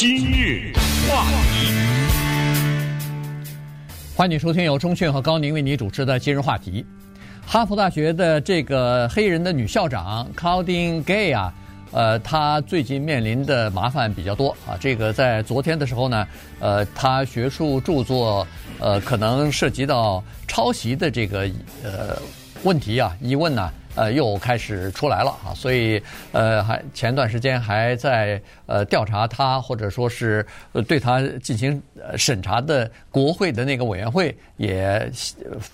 今日话题，欢迎收听由钟讯和高宁为你主持的今日话题。哈佛大学的这个黑人的女校长 Claudine Gay 啊，呃，她最近面临的麻烦比较多啊。这个在昨天的时候呢，呃，她学术著作呃可能涉及到抄袭的这个呃问题啊、疑问呢、呃，又开始出来了啊，所以呃，还前段时间还在呃调查他，或者说是对他进行审查的国会的那个委员会也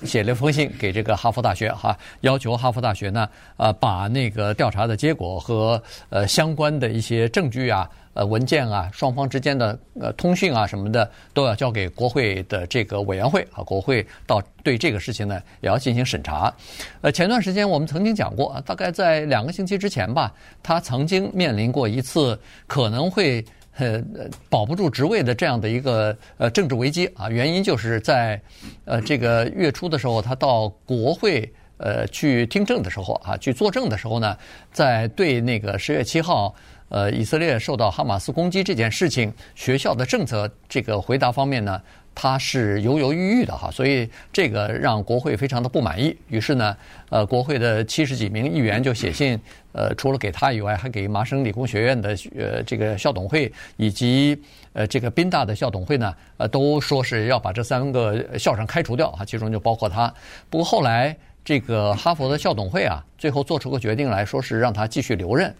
写了一封信给这个哈佛大学哈，要求哈佛大学呢，呃，把那个调查的结果和呃相关的一些证据啊。呃，文件啊，双方之间的呃通讯啊什么的，都要交给国会的这个委员会啊，国会到对这个事情呢也要进行审查。呃，前段时间我们曾经讲过，大概在两个星期之前吧，他曾经面临过一次可能会呃保不住职位的这样的一个呃政治危机啊，原因就是在呃这个月初的时候，他到国会呃去听证的时候啊，去作证的时候呢，在对那个十月七号。呃，以色列受到哈马斯攻击这件事情，学校的政策这个回答方面呢，他是犹犹豫豫的哈，所以这个让国会非常的不满意。于是呢，呃，国会的七十几名议员就写信，呃，除了给他以外，还给麻省理工学院的呃这个校董会以及呃这个宾大的校董会呢，呃，都说是要把这三个校长开除掉啊，其中就包括他。不过后来这个哈佛的校董会啊，最后做出个决定来说是让他继续留任。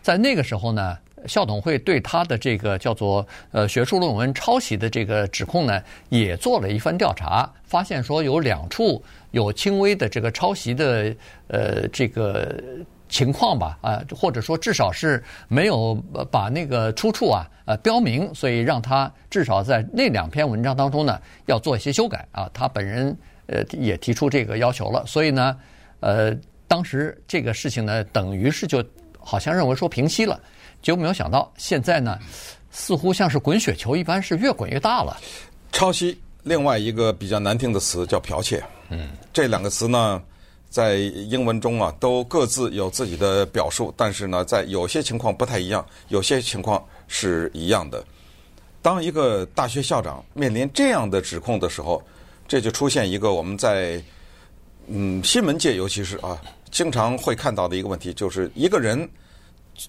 在那个时候呢，校董会对他的这个叫做呃学术论文抄袭的这个指控呢，也做了一番调查，发现说有两处有轻微的这个抄袭的呃这个情况吧，啊，或者说至少是没有把那个出处啊呃标明，所以让他至少在那两篇文章当中呢要做一些修改啊，他本人呃也提出这个要求了，所以呢呃当时这个事情呢等于是就。好像认为说平息了，结果没有想到现在呢，似乎像是滚雪球一般，是越滚越大了。抄袭，另外一个比较难听的词叫剽窃。嗯，这两个词呢，在英文中啊，都各自有自己的表述，但是呢，在有些情况不太一样，有些情况是一样的。当一个大学校长面临这样的指控的时候，这就出现一个我们在嗯新闻界，尤其是啊。经常会看到的一个问题，就是一个人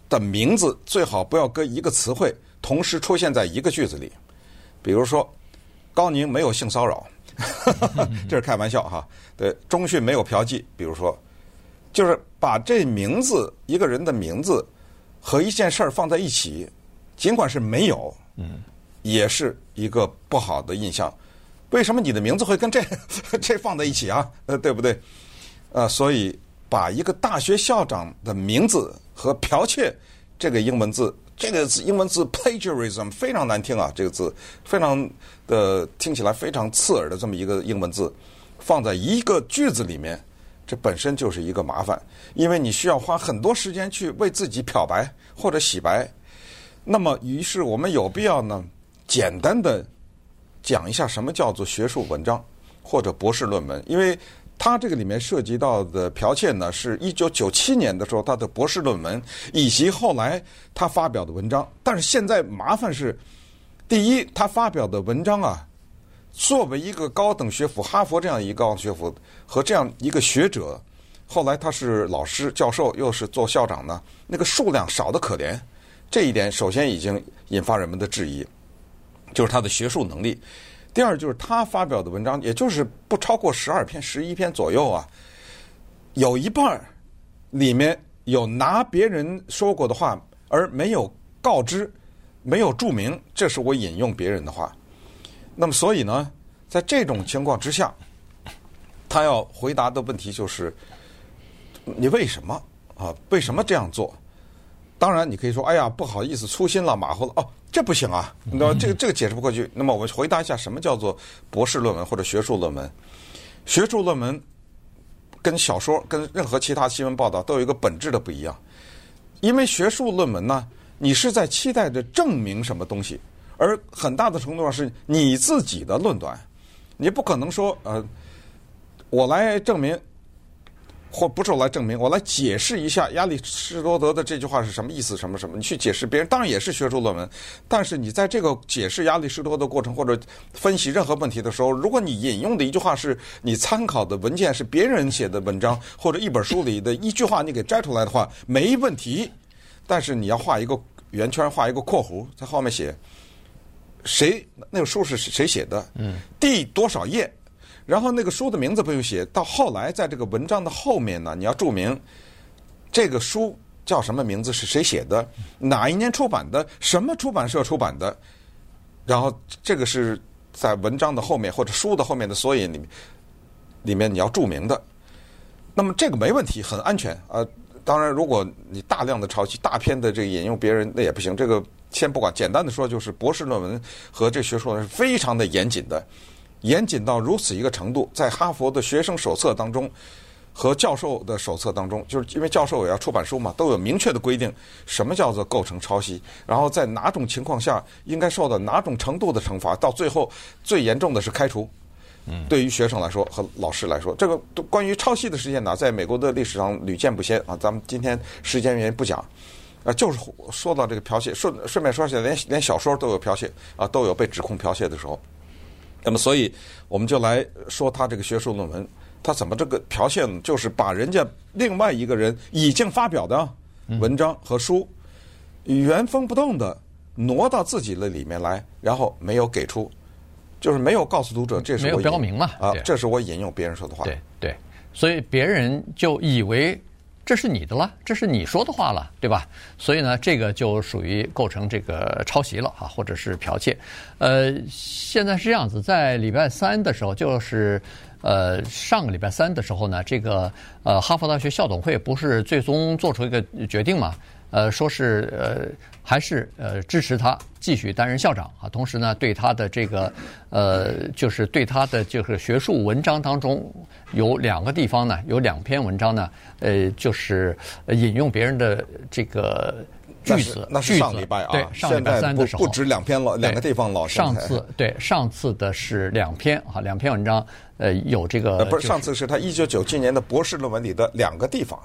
的名字最好不要跟一个词汇同时出现在一个句子里。比如说，高宁没有性骚扰，这是开玩笑哈。对，中迅没有嫖妓。比如说，就是把这名字一个人的名字和一件事儿放在一起，尽管是没有，嗯，也是一个不好的印象。为什么你的名字会跟这 这放在一起啊？呃，对不对？呃，所以。把一个大学校长的名字和剽窃这个英文字，这个字英文字 plagiarism 非常难听啊，这个字非常的听起来非常刺耳的这么一个英文字，放在一个句子里面，这本身就是一个麻烦，因为你需要花很多时间去为自己漂白或者洗白。那么，于是我们有必要呢，简单的讲一下什么叫做学术文章或者博士论文，因为。他这个里面涉及到的剽窃呢，是一九九七年的时候他的博士论文，以及后来他发表的文章。但是现在麻烦是，第一，他发表的文章啊，作为一个高等学府，哈佛这样一个高等学府和这样一个学者，后来他是老师教授，又是做校长呢，那个数量少得可怜。这一点首先已经引发人们的质疑，就是他的学术能力。第二就是他发表的文章，也就是不超过十二篇、十一篇左右啊，有一半里面有拿别人说过的话而没有告知、没有注明，这是我引用别人的话。那么，所以呢，在这种情况之下，他要回答的问题就是：你为什么啊？为什么这样做？当然，你可以说：“哎呀，不好意思，粗心了，马虎了。”哦。这不行啊！那么这个这个解释不过去。那么我回答一下，什么叫做博士论文或者学术论文？学术论文跟小说、跟任何其他新闻报道都有一个本质的不一样。因为学术论文呢，你是在期待着证明什么东西，而很大的程度上是你自己的论断。你不可能说，呃，我来证明或不是我来证明，我来解释一下亚里士多德的这句话是什么意思，什么什么？你去解释别人，当然也是学术论文。但是你在这个解释亚里士多德的过程或者分析任何问题的时候，如果你引用的一句话是你参考的文件是别人写的文章或者一本书里的一句话，你给摘出来的话没问题。但是你要画一个圆圈，画一个括弧，在后面写谁那个书是谁写的，嗯，第多少页。然后那个书的名字不用写，到后来在这个文章的后面呢，你要注明这个书叫什么名字，是谁写的，哪一年出版的，什么出版社出版的。然后这个是在文章的后面或者书的后面的索引里面，里面你要注明的。那么这个没问题，很安全啊。当然，如果你大量的抄袭、大篇的这个引用别人，那也不行。这个先不管，简单的说就是博士论文和这学术论文是非常的严谨的。严谨到如此一个程度，在哈佛的学生手册当中和教授的手册当中，就是因为教授也要出版书嘛，都有明确的规定，什么叫做构成抄袭，然后在哪种情况下应该受到哪种程度的惩罚，到最后最严重的是开除。嗯，对于学生来说和老师来说，这个关于抄袭的事件呢，在美国的历史上屡见不鲜啊。咱们今天时间原因不讲，啊，就是说到这个剽窃，顺顺便说一下，连连小说都有剽窃啊，都有被指控剽窃的时候。那么，所以我们就来说他这个学术论文，他怎么这个剽窃呢？就是把人家另外一个人已经发表的文章和书原封不动的挪到自己的里面来，然后没有给出，就是没有告诉读者这是我没有标明嘛啊，这是我引用别人说的话。对对，所以别人就以为。这是你的了，这是你说的话了，对吧？所以呢，这个就属于构成这个抄袭了啊，或者是剽窃。呃，现在是这样子，在礼拜三的时候，就是呃上个礼拜三的时候呢，这个呃哈佛大学校董会不是最终做出一个决定嘛？呃，说是呃，还是呃支持他继续担任校长啊。同时呢，对他的这个呃，就是对他的就是学术文章当中有两个地方呢，有两篇文章呢，呃，就是引用别人的这个句子。那是上礼拜啊，对，上礼拜三的时候不止两篇了，两个地方老上次对上次的是两篇啊，两篇文章，呃，有这个不是上次是他一九九七年的博士论文里的两个地方。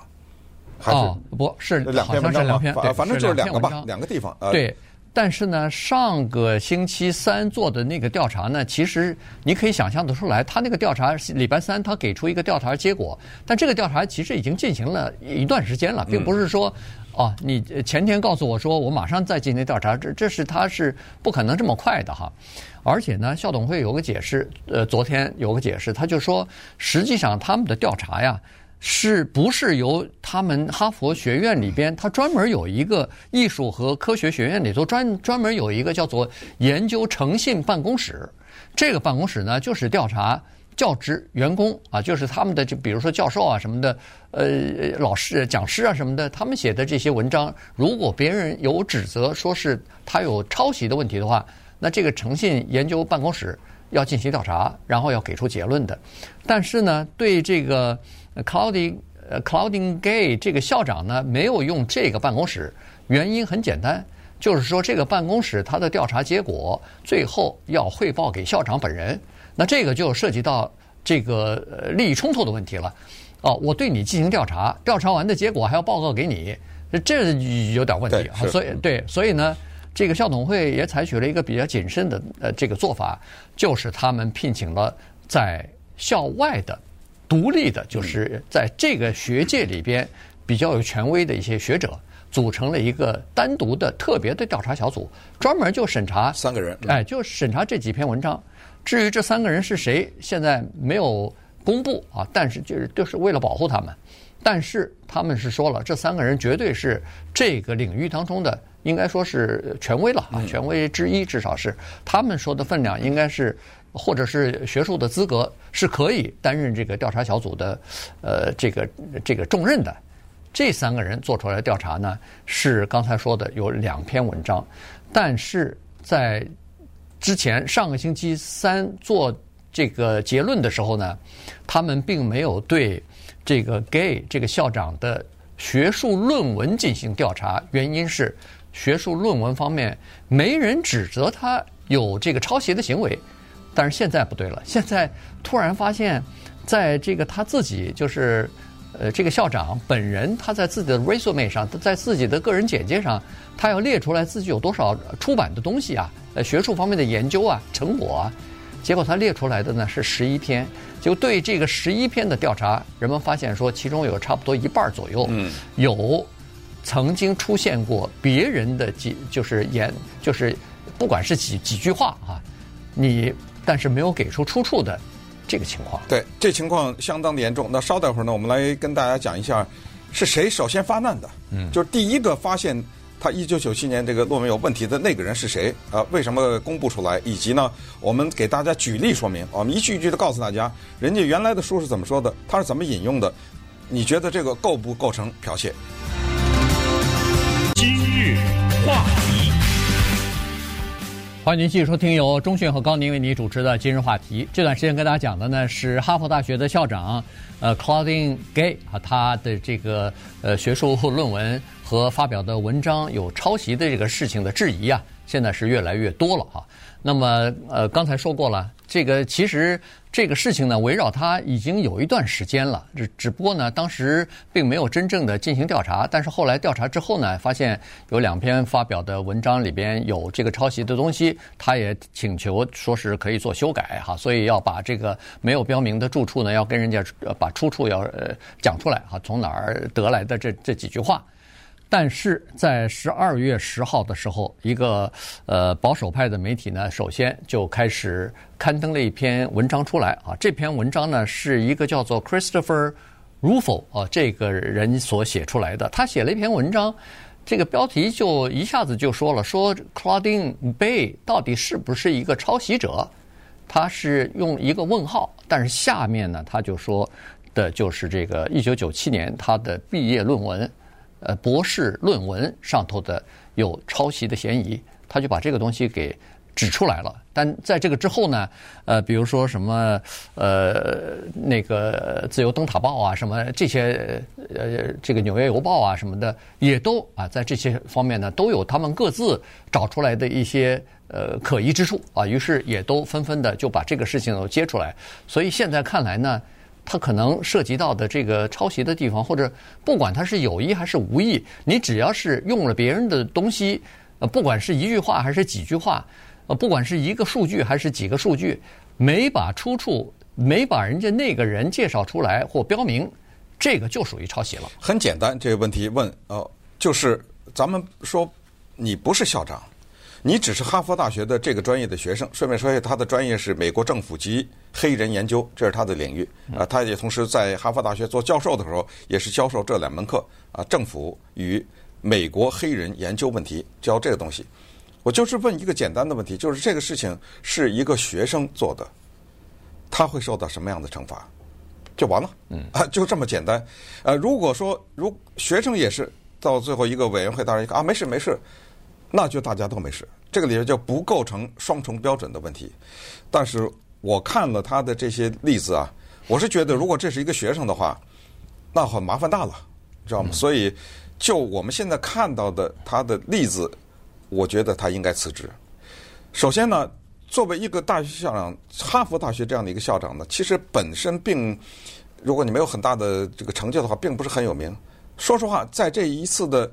哦，不是，两篇好像是两篇，对，反正就是两个吧，两,两个地方。对，但是呢，上个星期三做的那个调查呢，其实你可以想象得出来，他那个调查礼拜三他给出一个调查结果，但这个调查其实已经进行了一段时间了，并不是说，嗯、哦，你前天告诉我说我马上再进行调查，这这是他是不可能这么快的哈。而且呢，校董会有个解释，呃，昨天有个解释，他就说，实际上他们的调查呀。是不是由他们哈佛学院里边，他专门有一个艺术和科学学院里头专专门有一个叫做研究诚信办公室。这个办公室呢，就是调查教职员工啊，就是他们的就比如说教授啊什么的，呃，老师、讲师啊什么的，他们写的这些文章，如果别人有指责说是他有抄袭的问题的话，那这个诚信研究办公室要进行调查，然后要给出结论的。但是呢，对这个。Claudine 呃 Claudine Gay 这个校长呢，没有用这个办公室，原因很简单，就是说这个办公室他的调查结果最后要汇报给校长本人，那这个就涉及到这个利益冲突的问题了。哦，我对你进行调查，调查完的结果还要报告给你，这有点问题啊。所以对，所以呢，这个校董会也采取了一个比较谨慎的呃这个做法，就是他们聘请了在校外的。独立的，就是在这个学界里边比较有权威的一些学者，组成了一个单独的特别的调查小组，专门就审查三个人，哎，就审查这几篇文章。至于这三个人是谁，现在没有公布啊，但是就是就是为了保护他们。但是他们是说了，这三个人绝对是这个领域当中的，应该说是权威了啊，权威之一，至少是他们说的分量，应该是。或者是学术的资格是可以担任这个调查小组的，呃，这个这个重任的。这三个人做出来调查呢，是刚才说的有两篇文章，但是在之前上个星期三做这个结论的时候呢，他们并没有对这个 Gay 这个校长的学术论文进行调查，原因是学术论文方面没人指责他有这个抄袭的行为。但是现在不对了，现在突然发现，在这个他自己就是呃，这个校长本人他在自己的 resume 上，在自己的个人简介上，他要列出来自己有多少出版的东西啊，呃，学术方面的研究啊，成果啊。结果他列出来的呢是十一篇，就对这个十一篇的调查，人们发现说，其中有差不多一半左右，嗯，有曾经出现过别人的几，就是言，就是不管是几几句话啊，你但是没有给出出处的这个情况。对，这情况相当的严重。那稍待会儿呢，我们来跟大家讲一下，是谁首先发难的？嗯，就是第一个发现。他一九九七年这个论文有问题的那个人是谁？啊，为什么公布出来？以及呢，我们给大家举例说明，我们一句一句的告诉大家，人家原来的书是怎么说的，他是怎么引用的？你觉得这个构不构成剽窃？今日话题，欢迎您继续收听由钟讯和高宁为您主持的《今日话题》。这段时间跟大家讲的呢是哈佛大学的校长，呃，Claudine Gay 啊，他的这个呃学术论文。和发表的文章有抄袭的这个事情的质疑啊，现在是越来越多了哈。那么呃，刚才说过了，这个其实这个事情呢，围绕他已经有一段时间了，只只不过呢，当时并没有真正的进行调查。但是后来调查之后呢，发现有两篇发表的文章里边有这个抄袭的东西，他也请求说是可以做修改哈，所以要把这个没有标明的住处呢，要跟人家把出处要呃讲出来哈，从哪儿得来的这这几句话。但是在十二月十号的时候，一个呃保守派的媒体呢，首先就开始刊登了一篇文章出来啊。这篇文章呢是一个叫做 Christopher Ruffo 啊这个人所写出来的。他写了一篇文章，这个标题就一下子就说了，说 Claudine Bay 到底是不是一个抄袭者？他是用一个问号，但是下面呢他就说的就是这个一九九七年他的毕业论文。呃，博士论文上头的有抄袭的嫌疑，他就把这个东西给指出来了。但在这个之后呢，呃，比如说什么呃，那个自由灯塔报啊，什么这些呃，这个纽约邮报啊什么的，也都啊，在这些方面呢，都有他们各自找出来的一些呃可疑之处啊，于是也都纷纷的就把这个事情都揭出来。所以现在看来呢。他可能涉及到的这个抄袭的地方，或者不管他是有意还是无意，你只要是用了别人的东西，呃，不管是一句话还是几句话，呃，不管是一个数据还是几个数据，没把出处，没把人家那个人介绍出来或标明，这个就属于抄袭了。很简单，这个问题问，呃，就是咱们说你不是校长。你只是哈佛大学的这个专业的学生，顺便说一下，他的专业是美国政府及黑人研究，这是他的领域啊。他也同时在哈佛大学做教授的时候，也是教授这两门课啊，政府与美国黑人研究问题，教这个东西。我就是问一个简单的问题，就是这个事情是一个学生做的，他会受到什么样的惩罚？就完了，嗯啊，就这么简单。呃，如果说如学生也是到最后一个委员会，当然一看啊，没事没事。那就大家都没事，这个里面就不构成双重标准的问题。但是我看了他的这些例子啊，我是觉得如果这是一个学生的话，那很麻烦大了，知道吗？所以就我们现在看到的他的例子，我觉得他应该辞职。首先呢，作为一个大学校长，哈佛大学这样的一个校长呢，其实本身并，如果你没有很大的这个成就的话，并不是很有名。说实话，在这一次的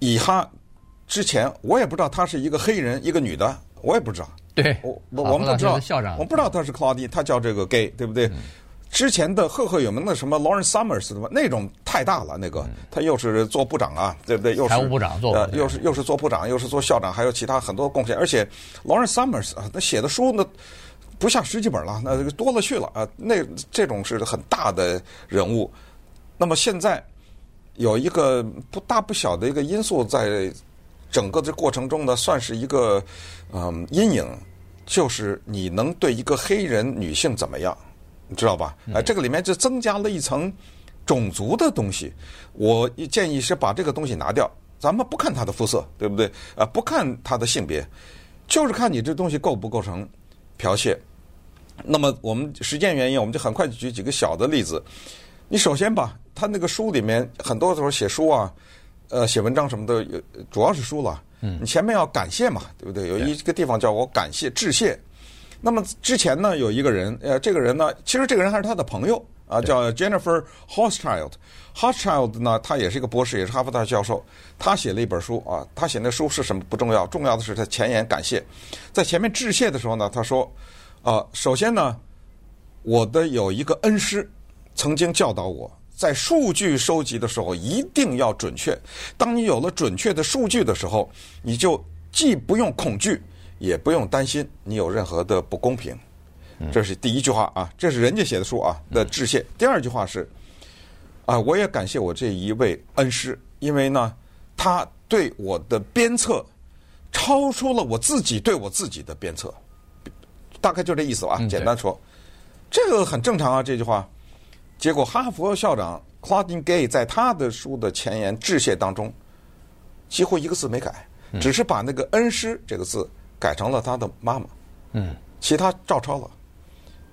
以哈。之前我也不知道他是一个黑人，一个女的，我也不知道。对，我我们不知道校长。我们不知道他是 Claudine，他叫这个 Gay，对不对？嗯、之前的赫赫有名的什么 Lawrence Summers 的那种太大了，那个、嗯、他又是做部长啊，对不对？又是财务部长做，呃，又是又是做部长，又是做校长，还有其他很多贡献。而且 Lawrence Summers 啊，他写的书那不下十几本了，那多了去了啊。那这种是很大的人物。那么现在有一个不大不小的一个因素在。整个这过程中呢，算是一个嗯阴影，就是你能对一个黑人女性怎么样，你知道吧？哎，这个里面就增加了一层种族的东西。我建议是把这个东西拿掉，咱们不看她的肤色，对不对？啊，不看她的性别，就是看你这东西构不构成剽窃。那么我们时间原因，我们就很快举几个小的例子。你首先吧，他那个书里面很多时候写书啊。呃，写文章什么的，主要是书了。嗯，你前面要感谢嘛，对不对？有一个地方叫我感谢致谢。那么之前呢，有一个人，呃，这个人呢，其实这个人还是他的朋友啊，叫 Jennifer Hochschild。Hochschild 呢，他也是一个博士，也是哈佛大学教授。他写了一本书啊，他写那书是什么不重要，重要的是他前言感谢。在前面致谢的时候呢，他说：“啊，首先呢，我的有一个恩师曾经教导我，在数据收集的时候一定要准确。当你有了准确的数据的时候，你就既不用恐惧，也不用担心你有任何的不公平。”这是第一句话啊，这是人家写的书啊的致谢。第二句话是。啊，我也感谢我这一位恩师，因为呢，他对我的鞭策超出了我自己对我自己的鞭策，大概就这意思吧。简单说，这个很正常啊，这句话。结果哈佛校长 Claudine Gay 在他的书的前言致谢当中，几乎一个字没改，只是把那个恩师这个字改成了他的妈妈，嗯，其他照抄了。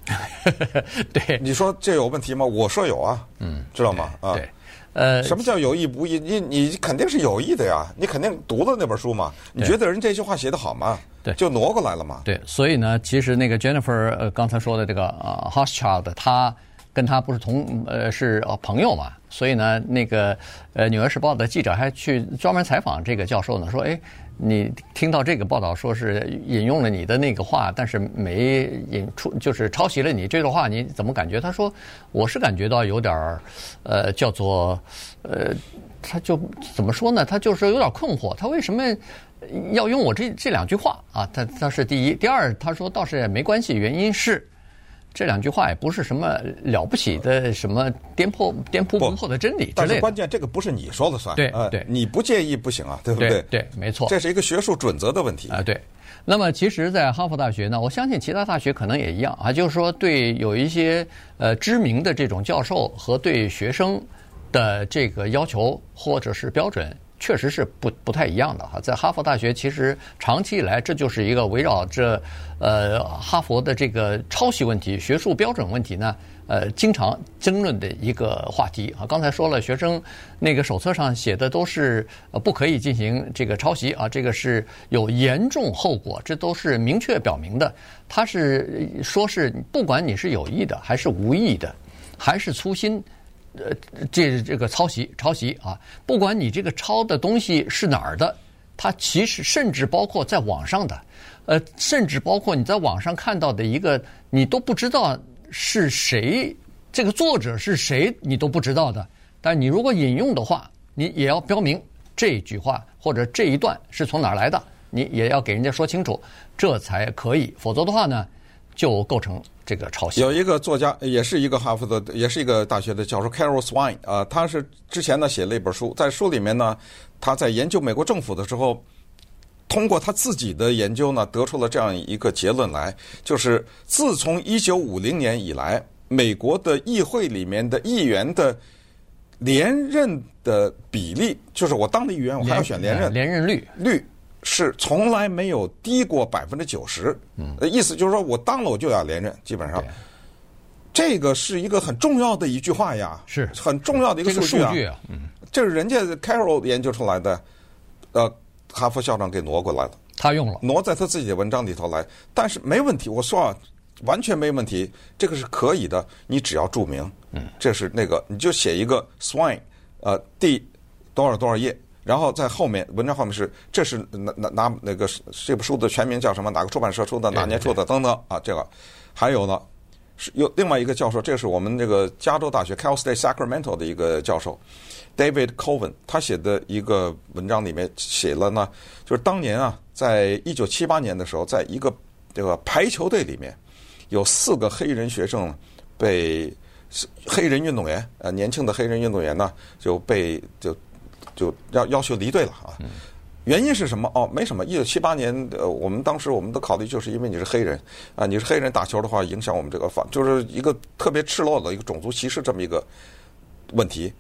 对，你说这有问题吗？我说有啊，嗯，知道吗？啊，对，呃，什么叫有意无意？你你肯定是有意的呀，你肯定读了那本书嘛，你觉得人这句话写得好吗？对，就挪过来了嘛。对，所以呢，其实那个 Jennifer 呃刚才说的这个呃 Hochschild 他跟他不是同呃是朋友嘛，所以呢，那个呃《纽约时报》的记者还去专门采访这个教授呢，说哎。你听到这个报道，说是引用了你的那个话，但是没引出，就是抄袭了你这个话，你怎么感觉？他说，我是感觉到有点儿，呃，叫做，呃，他就怎么说呢？他就是有点困惑，他为什么要用我这这两句话啊？他他是第一，第二，他说倒是也没关系，原因是。这两句话也不是什么了不起的，什么颠破颠扑不破的真理之类的。但是关键，这个不是你说了算。对对，你不介意不行啊，对不对？对，没错。这是一个学术准则的问题啊。对。那么，其实，在哈佛大学呢，我相信其他大学可能也一样啊，就是说，对有一些呃知名的这种教授和对学生的这个要求或者是标准。确实是不不太一样的哈，在哈佛大学，其实长期以来这就是一个围绕着呃哈佛的这个抄袭问题、学术标准问题呢，呃，经常争论的一个话题啊。刚才说了，学生那个手册上写的都是呃不可以进行这个抄袭啊，这个是有严重后果，这都是明确表明的。他是说是不管你是有意的还是无意的，还是粗心。呃，这这个抄袭抄袭啊，不管你这个抄的东西是哪儿的，它其实甚至包括在网上的，呃，甚至包括你在网上看到的一个你都不知道是谁，这个作者是谁，你都不知道的。但你如果引用的话，你也要标明这句话或者这一段是从哪儿来的，你也要给人家说清楚，这才可以。否则的话呢，就构成。这个抄袭。有一个作家，也是一个哈佛的，也是一个大学的教授，Carol Swain 啊、呃，他是之前呢写了一本书，在书里面呢，他在研究美国政府的时候，通过他自己的研究呢，得出了这样一个结论来，就是自从一九五零年以来，美国的议会里面的议员的连任的比例，就是我当了议员，我还要选连任，连任率率。是从来没有低过百分之九十，嗯，意思就是说我当了我就要连任，基本上，这个是一个很重要的一句话呀，是。很重要的一个数据啊，据啊嗯，这是人家 Carol 研究出来的，呃，哈佛校长给挪过来了，他用了，挪在他自己的文章里头来，但是没问题，我说啊，完全没问题，这个是可以的，你只要注明，嗯，这是那个，你就写一个 Swain，呃，第多少多少页。然后在后面文章后面是，这是哪哪哪那个这部书的全名叫什么？哪个出版社出的？哪年出的？等等啊，这个还有呢，是有另外一个教授，这是我们这个加州大学 Cal State Sacramento 的一个教授 David Coven，他写的一个文章里面写了呢，就是当年啊，在一九七八年的时候，在一个这个排球队里面，有四个黑人学生被黑人运动员呃年轻的黑人运动员呢就被就。就要要求离队了啊！原因是什么？哦，没什么。一九七八年，呃，我们当时我们的考虑就是因为你是黑人啊，你是黑人打球的话，影响我们这个法，就是一个特别赤裸的一个种族歧视这么一个问题。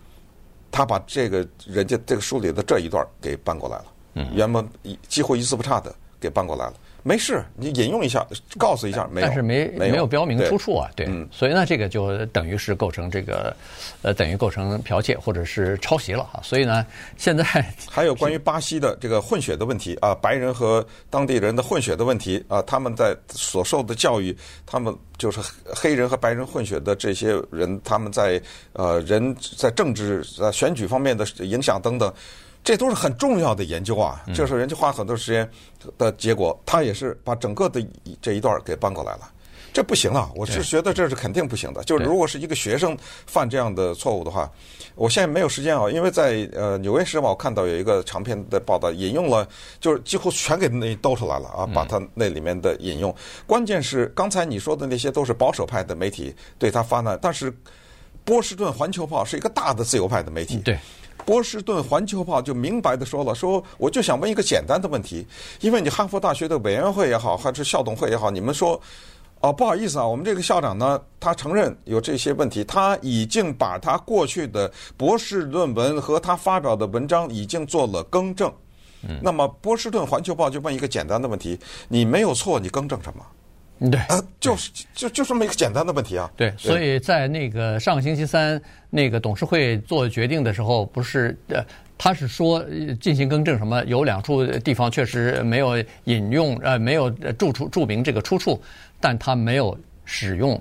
他把这个人家这个书里的这一段给搬过来了，原本几乎一字不差的给搬过来了。没事，你引用一下，告诉一下，没有，但是没没有，标明出处啊，对，对嗯、所以呢，这个就等于是构成这个，呃，等于构成剽窃或者是抄袭了哈。所以呢，现在 还有关于巴西的这个混血的问题啊，白人和当地人的混血的问题啊，他们在所受的教育，他们就是黑人和白人混血的这些人，他们在呃人在政治在选举方面的影响等等。这都是很重要的研究啊，就是人家花很多时间的结果，他也是把整个的这一段给搬过来了，这不行啊！我是觉得这是肯定不行的。就是如果是一个学生犯这样的错误的话，我现在没有时间啊，因为在呃《纽约时报》看到有一个长篇的报道，引用了，就是几乎全给那兜出来了啊，把他那里面的引用。关键是刚才你说的那些都是保守派的媒体对他发难，但是波士顿环球报是一个大的自由派的媒体。对。波士顿环球报就明白的说了，说我就想问一个简单的问题，因为你哈佛大学的委员会也好，还是校董会也好，你们说，哦，不好意思啊，我们这个校长呢，他承认有这些问题，他已经把他过去的博士论文和他发表的文章已经做了更正。那么波士顿环球报就问一个简单的问题，你没有错，你更正什么？对，呃，就是就就这么一个简单的问题啊。对，所以在那个上个星期三那个董事会做决定的时候，不是呃，他是说进行更正什么，有两处地方确实没有引用呃，没有注出注明这个出处，但他没有使用。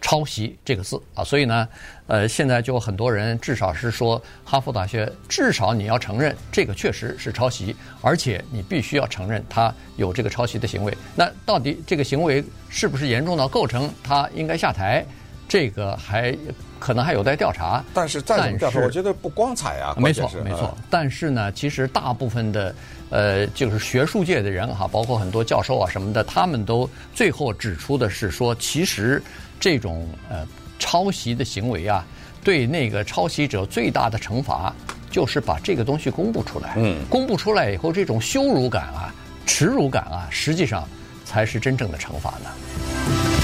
抄袭这个字啊，所以呢，呃，现在就很多人至少是说，哈佛大学至少你要承认这个确实是抄袭，而且你必须要承认他有这个抄袭的行为。那到底这个行为是不是严重到构成他应该下台？这个还可能还有待调查。但是再怎么调查，我觉得不光彩啊。没错，没错。但是呢，其实大部分的呃，就是学术界的人哈，包括很多教授啊什么的，他们都最后指出的是说，其实。这种呃抄袭的行为啊，对那个抄袭者最大的惩罚就是把这个东西公布出来。嗯，公布出来以后，这种羞辱感啊、耻辱感啊，实际上才是真正的惩罚呢。